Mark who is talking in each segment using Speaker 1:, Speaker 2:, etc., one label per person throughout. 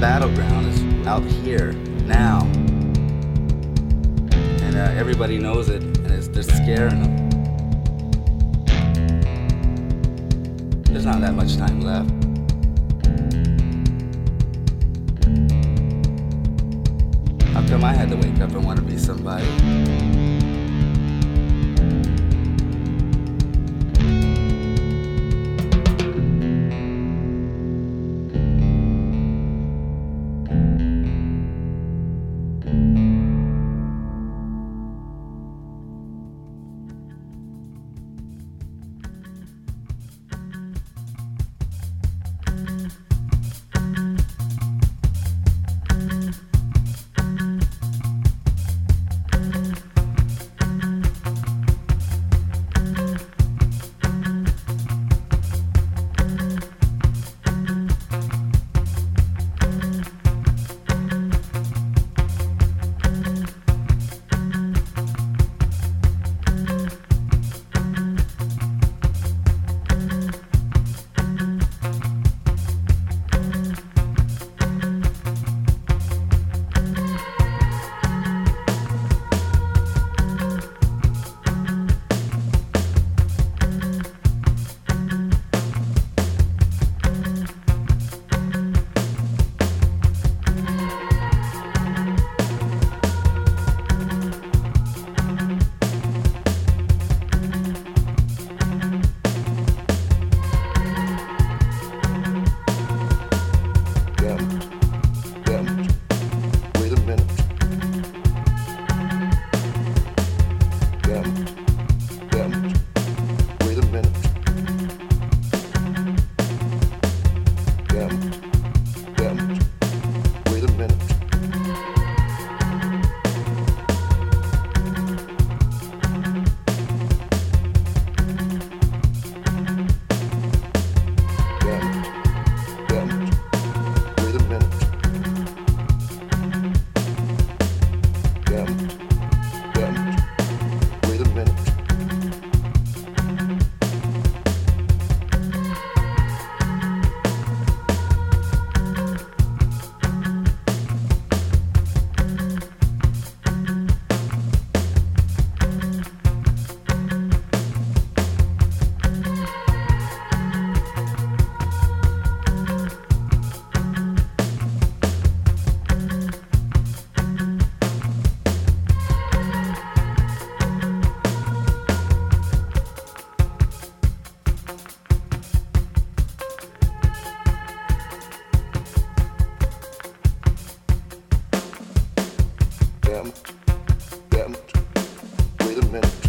Speaker 1: battleground is out here now, and uh, everybody knows it, and it's, they're scaring them. There's not that much time left. How come I had to wake up and want to be somebody?
Speaker 2: Damn. Damn. Wait a minute.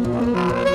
Speaker 2: Música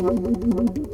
Speaker 2: Thank you.